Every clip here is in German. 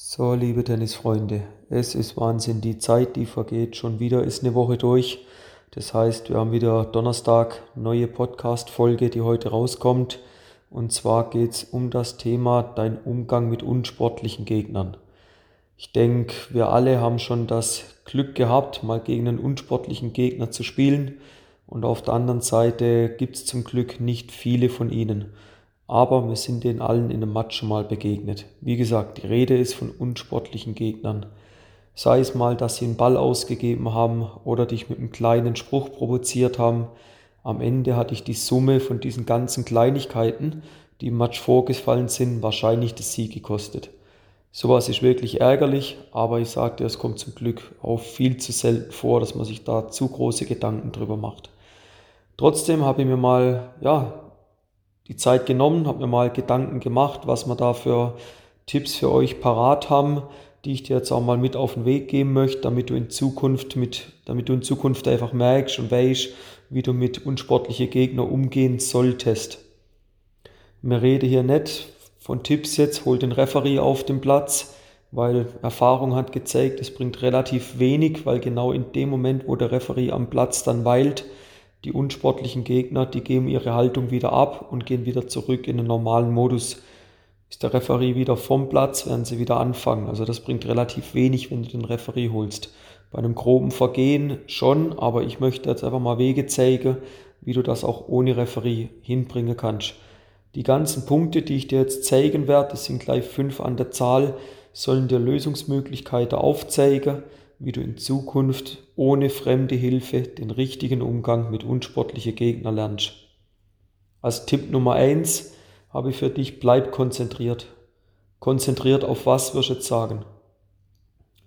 So, liebe Tennisfreunde, es ist Wahnsinn, die Zeit, die vergeht. Schon wieder ist eine Woche durch. Das heißt, wir haben wieder Donnerstag neue Podcast-Folge, die heute rauskommt. Und zwar geht es um das Thema dein Umgang mit unsportlichen Gegnern. Ich denke, wir alle haben schon das Glück gehabt, mal gegen einen unsportlichen Gegner zu spielen. Und auf der anderen Seite gibt es zum Glück nicht viele von ihnen aber wir sind den allen in einem Match schon mal begegnet. Wie gesagt, die Rede ist von unsportlichen Gegnern. Sei es mal, dass sie einen Ball ausgegeben haben oder dich mit einem kleinen Spruch provoziert haben. Am Ende hatte ich die Summe von diesen ganzen Kleinigkeiten, die im Match vorgefallen sind, wahrscheinlich das Sieg gekostet. Sowas ist wirklich ärgerlich, aber ich sagte, es kommt zum Glück auch viel zu selten vor, dass man sich da zu große Gedanken drüber macht. Trotzdem habe ich mir mal, ja, die Zeit genommen, habe mir mal Gedanken gemacht, was wir da für Tipps für euch parat haben, die ich dir jetzt auch mal mit auf den Weg geben möchte, damit du in Zukunft mit, damit du in Zukunft einfach merkst und weißt, wie du mit unsportlichen Gegnern umgehen solltest. Mir rede hier nicht von Tipps jetzt, hol den Referee auf den Platz, weil Erfahrung hat gezeigt, es bringt relativ wenig, weil genau in dem Moment, wo der Referee am Platz dann weilt, die unsportlichen Gegner, die geben ihre Haltung wieder ab und gehen wieder zurück in den normalen Modus. Ist der Referee wieder vom Platz, werden sie wieder anfangen. Also das bringt relativ wenig, wenn du den Referee holst. Bei einem groben Vergehen schon, aber ich möchte jetzt einfach mal Wege zeigen, wie du das auch ohne Referee hinbringen kannst. Die ganzen Punkte, die ich dir jetzt zeigen werde, das sind gleich fünf an der Zahl, sollen dir Lösungsmöglichkeiten aufzeigen, wie du in Zukunft ohne fremde Hilfe den richtigen Umgang mit unsportlichen Gegnern lernst. Als Tipp Nummer eins habe ich für dich, bleib konzentriert. Konzentriert auf was wirst du jetzt sagen?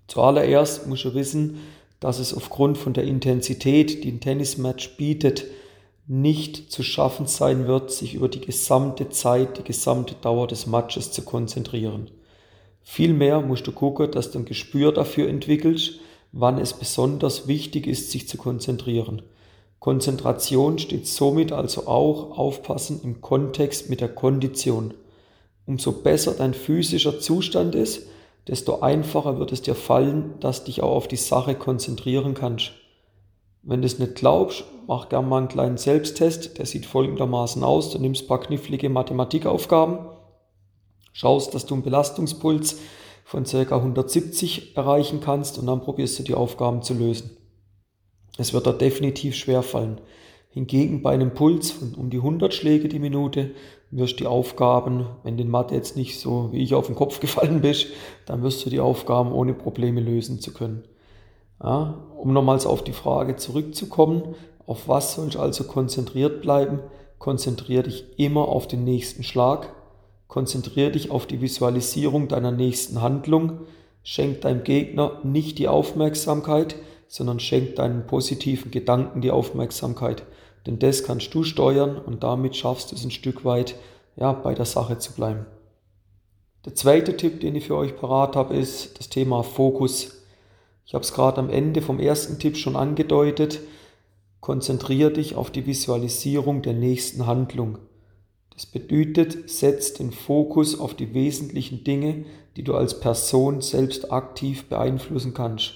Zuallererst musst du wissen, dass es aufgrund von der Intensität, die ein Tennismatch bietet, nicht zu schaffen sein wird, sich über die gesamte Zeit, die gesamte Dauer des Matches zu konzentrieren. Vielmehr musst du gucken, dass du ein Gespür dafür entwickelst, wann es besonders wichtig ist, sich zu konzentrieren. Konzentration steht somit also auch aufpassen im Kontext mit der Kondition. Umso besser dein physischer Zustand ist, desto einfacher wird es dir fallen, dass dich auch auf die Sache konzentrieren kannst. Wenn du es nicht glaubst, mach gerne mal einen kleinen Selbsttest, der sieht folgendermaßen aus. Du nimmst ein paar knifflige Mathematikaufgaben, schaust, dass du einen Belastungspuls von ca. 170 erreichen kannst und dann probierst du die Aufgaben zu lösen. Es wird da definitiv schwer fallen. Hingegen bei einem Puls von um die 100 Schläge die Minute wirst du die Aufgaben, wenn den Mathe jetzt nicht so wie ich auf den Kopf gefallen bist, dann wirst du die Aufgaben ohne Probleme lösen zu können. Ja, um nochmals auf die Frage zurückzukommen, auf was soll ich also konzentriert bleiben? Konzentriere dich immer auf den nächsten Schlag, Konzentriere dich auf die Visualisierung deiner nächsten Handlung. Schenk deinem Gegner nicht die Aufmerksamkeit, sondern schenk deinen positiven Gedanken die Aufmerksamkeit. Denn das kannst du steuern und damit schaffst du es ein Stück weit, ja, bei der Sache zu bleiben. Der zweite Tipp, den ich für euch parat habe, ist das Thema Fokus. Ich habe es gerade am Ende vom ersten Tipp schon angedeutet. Konzentriere dich auf die Visualisierung der nächsten Handlung. Das bedeutet, setz den Fokus auf die wesentlichen Dinge, die du als Person selbst aktiv beeinflussen kannst.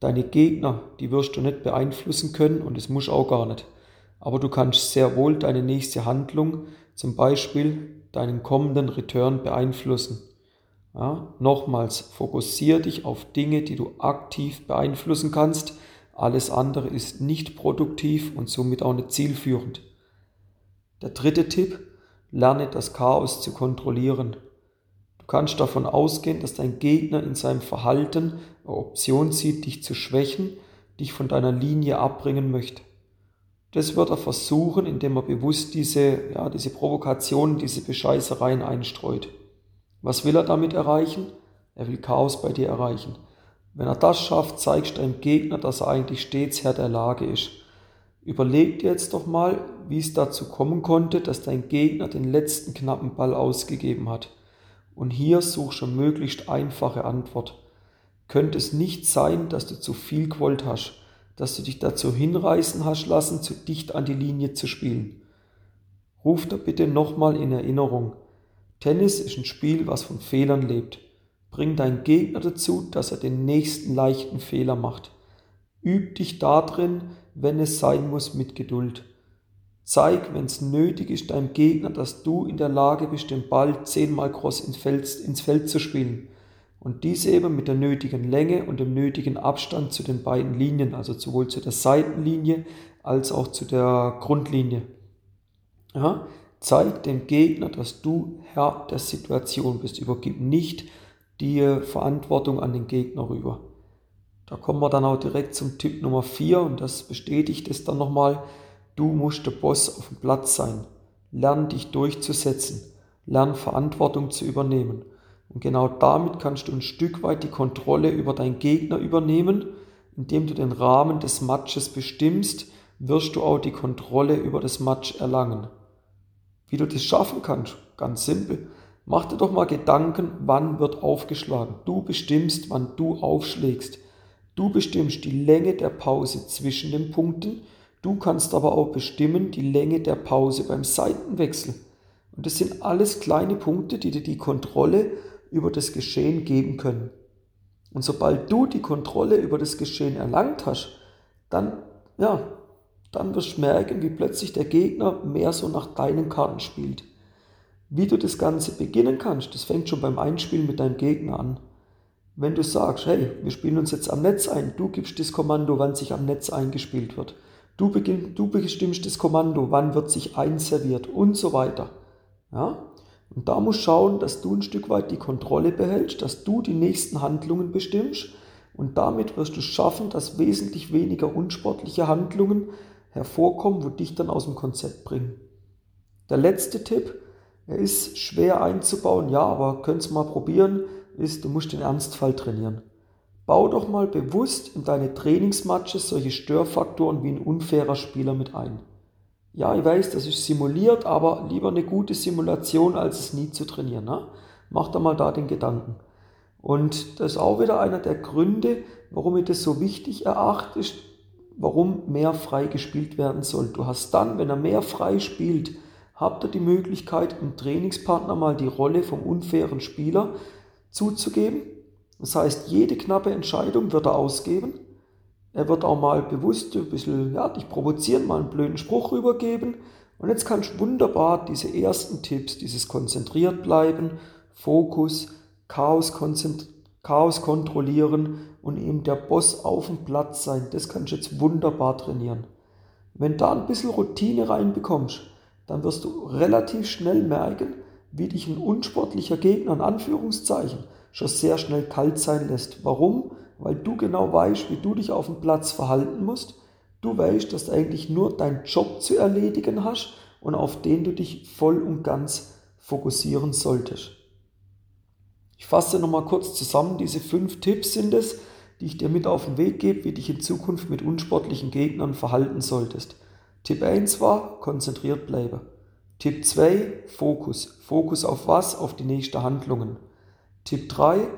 Deine Gegner, die wirst du nicht beeinflussen können und das musst auch gar nicht. Aber du kannst sehr wohl deine nächste Handlung, zum Beispiel deinen kommenden Return beeinflussen. Ja, nochmals, fokussiere dich auf Dinge, die du aktiv beeinflussen kannst. Alles andere ist nicht produktiv und somit auch nicht zielführend. Der dritte Tipp, Lerne das Chaos zu kontrollieren. Du kannst davon ausgehen, dass dein Gegner in seinem Verhalten eine Option sieht, dich zu schwächen, dich von deiner Linie abbringen möchte. Das wird er versuchen, indem er bewusst diese, ja, diese Provokationen, diese Bescheißereien einstreut. Was will er damit erreichen? Er will Chaos bei dir erreichen. Wenn er das schafft, zeigst du deinem Gegner, dass er eigentlich stets Herr der Lage ist. Überleg dir jetzt doch mal, wie es dazu kommen konnte, dass dein Gegner den letzten knappen Ball ausgegeben hat. Und hier such schon möglichst einfache Antwort. Könnte es nicht sein, dass du zu viel gewollt hast, dass du dich dazu hinreißen hast lassen, zu dicht an die Linie zu spielen? Ruf da bitte nochmal in Erinnerung. Tennis ist ein Spiel, was von Fehlern lebt. Bring deinen Gegner dazu, dass er den nächsten leichten Fehler macht. Üb dich darin, wenn es sein muss, mit Geduld. Zeig, wenn es nötig ist, deinem Gegner, dass du in der Lage bist, den Ball zehnmal cross ins Feld, ins Feld zu spielen. Und dies eben mit der nötigen Länge und dem nötigen Abstand zu den beiden Linien, also sowohl zu der Seitenlinie als auch zu der Grundlinie. Ja? Zeig dem Gegner, dass du Herr der Situation bist. Übergib nicht die Verantwortung an den Gegner rüber. Da kommen wir dann auch direkt zum Tipp Nummer 4 und das bestätigt es dann nochmal. Du musst der Boss auf dem Platz sein. Lern dich durchzusetzen. Lern Verantwortung zu übernehmen. Und genau damit kannst du ein Stück weit die Kontrolle über deinen Gegner übernehmen. Indem du den Rahmen des Matches bestimmst, wirst du auch die Kontrolle über das Match erlangen. Wie du das schaffen kannst, ganz simpel. Mach dir doch mal Gedanken, wann wird aufgeschlagen. Du bestimmst, wann du aufschlägst. Du bestimmst die Länge der Pause zwischen den Punkten Du kannst aber auch bestimmen die Länge der Pause beim Seitenwechsel. Und das sind alles kleine Punkte, die dir die Kontrolle über das Geschehen geben können. Und sobald du die Kontrolle über das Geschehen erlangt hast, dann, ja, dann wirst du merken, wie plötzlich der Gegner mehr so nach deinen Karten spielt. Wie du das Ganze beginnen kannst, das fängt schon beim Einspielen mit deinem Gegner an. Wenn du sagst, hey, wir spielen uns jetzt am Netz ein, du gibst das Kommando, wann sich am Netz eingespielt wird. Du, beginn, du bestimmst das Kommando, wann wird sich einserviert und so weiter. Ja? Und da musst schauen, dass du ein Stück weit die Kontrolle behältst, dass du die nächsten Handlungen bestimmst und damit wirst du schaffen, dass wesentlich weniger unsportliche Handlungen hervorkommen, wo dich dann aus dem Konzept bringen. Der letzte Tipp, er ist schwer einzubauen, ja, aber könnt's mal probieren, ist, du musst den Ernstfall trainieren. Bau doch mal bewusst in deine Trainingsmatches solche Störfaktoren wie ein unfairer Spieler mit ein. Ja, ich weiß, das ist simuliert, aber lieber eine gute Simulation, als es nie zu trainieren. Ne? Mach da mal da den Gedanken. Und das ist auch wieder einer der Gründe, warum ich das so wichtig erachte, warum mehr frei gespielt werden soll. Du hast dann, wenn er mehr frei spielt, habt ihr die Möglichkeit, dem Trainingspartner mal die Rolle vom unfairen Spieler zuzugeben das heißt, jede knappe Entscheidung wird er ausgeben. Er wird auch mal bewusst ein bisschen, ja, dich provozieren, mal einen blöden Spruch rübergeben. Und jetzt kannst du wunderbar diese ersten Tipps, dieses konzentriert bleiben, Fokus, Chaos, Chaos kontrollieren und eben der Boss auf dem Platz sein, das kannst du jetzt wunderbar trainieren. Wenn da ein bisschen Routine reinbekommst, dann wirst du relativ schnell merken, wie dich ein unsportlicher Gegner in Anführungszeichen schon sehr schnell kalt sein lässt. Warum? Weil du genau weißt, wie du dich auf dem Platz verhalten musst. Du weißt, dass du eigentlich nur deinen Job zu erledigen hast und auf den du dich voll und ganz fokussieren solltest. Ich fasse nochmal kurz zusammen. Diese fünf Tipps sind es, die ich dir mit auf den Weg gebe, wie dich in Zukunft mit unsportlichen Gegnern verhalten solltest. Tipp 1 war, konzentriert bleiben. Tipp 2, Fokus. Fokus auf was? Auf die nächsten Handlungen. Tipp 3,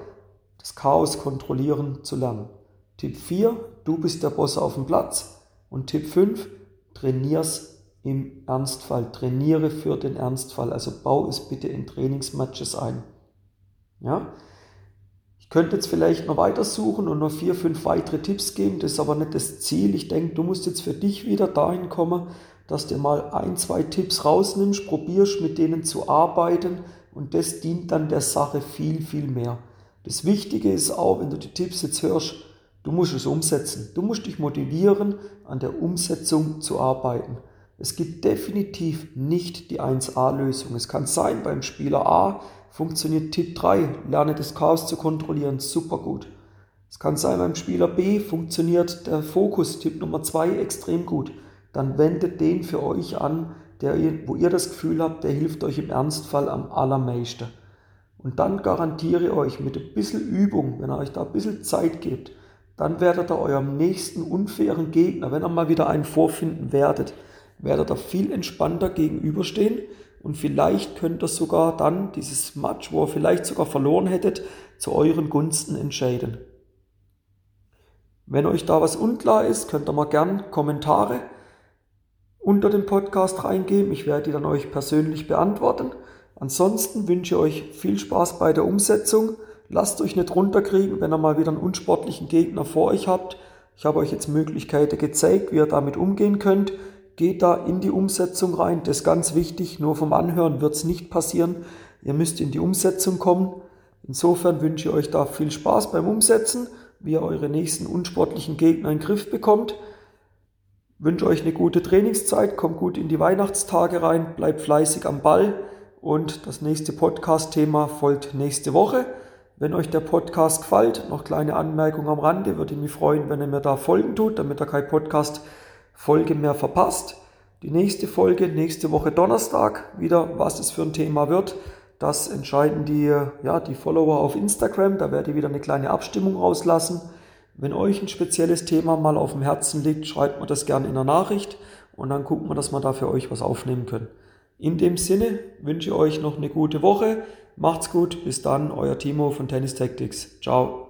das Chaos kontrollieren zu lernen. Tipp 4, du bist der Boss auf dem Platz. Und Tipp 5, trainier's im Ernstfall. Trainiere für den Ernstfall. Also bau es bitte in Trainingsmatches ein. Ja? Ich könnte jetzt vielleicht noch weiter suchen und noch vier, fünf weitere Tipps geben. Das ist aber nicht das Ziel. Ich denke, du musst jetzt für dich wieder dahin kommen, dass du mal ein, zwei Tipps rausnimmst, probierst mit denen zu arbeiten und das dient dann der Sache viel, viel mehr. Das Wichtige ist auch, wenn du die Tipps jetzt hörst, du musst es umsetzen. Du musst dich motivieren, an der Umsetzung zu arbeiten. Es gibt definitiv nicht die 1A-Lösung. Es kann sein, beim Spieler A funktioniert Tipp 3, lerne das Chaos zu kontrollieren, super gut. Es kann sein, beim Spieler B funktioniert der Fokus, Tipp Nummer 2, extrem gut. Dann wendet den für euch an, der, wo ihr das Gefühl habt, der hilft euch im Ernstfall am allermeisten. Und dann garantiere ich euch mit ein bisschen Übung, wenn ihr euch da ein bisschen Zeit gebt, dann werdet ihr eurem nächsten unfairen Gegner, wenn ihr mal wieder einen vorfinden werdet, werdet ihr viel entspannter gegenüberstehen und vielleicht könnt ihr sogar dann dieses Match, wo ihr vielleicht sogar verloren hättet, zu euren Gunsten entscheiden. Wenn euch da was unklar ist, könnt ihr mal gern Kommentare unter den Podcast reingeben. Ich werde die dann euch persönlich beantworten. Ansonsten wünsche ich euch viel Spaß bei der Umsetzung. Lasst euch nicht runterkriegen, wenn ihr mal wieder einen unsportlichen Gegner vor euch habt. Ich habe euch jetzt Möglichkeiten gezeigt, wie ihr damit umgehen könnt. Geht da in die Umsetzung rein, das ist ganz wichtig. Nur vom Anhören wird es nicht passieren. Ihr müsst in die Umsetzung kommen. Insofern wünsche ich euch da viel Spaß beim Umsetzen, wie ihr eure nächsten unsportlichen Gegner in den Griff bekommt. Wünsche euch eine gute Trainingszeit, kommt gut in die Weihnachtstage rein, bleibt fleißig am Ball und das nächste Podcast-Thema folgt nächste Woche. Wenn euch der Podcast gefällt, noch kleine Anmerkung am Rande, würde ich mich freuen, wenn ihr mir da folgen tut, damit ihr keine Podcast-Folge mehr verpasst. Die nächste Folge, nächste Woche Donnerstag, wieder, was es für ein Thema wird. Das entscheiden die, ja, die Follower auf Instagram. Da werde ich wieder eine kleine Abstimmung rauslassen. Wenn euch ein spezielles Thema mal auf dem Herzen liegt, schreibt mir das gerne in der Nachricht und dann gucken wir, dass wir da für euch was aufnehmen können. In dem Sinne wünsche ich euch noch eine gute Woche. Macht's gut. Bis dann, euer Timo von Tennis Tactics. Ciao.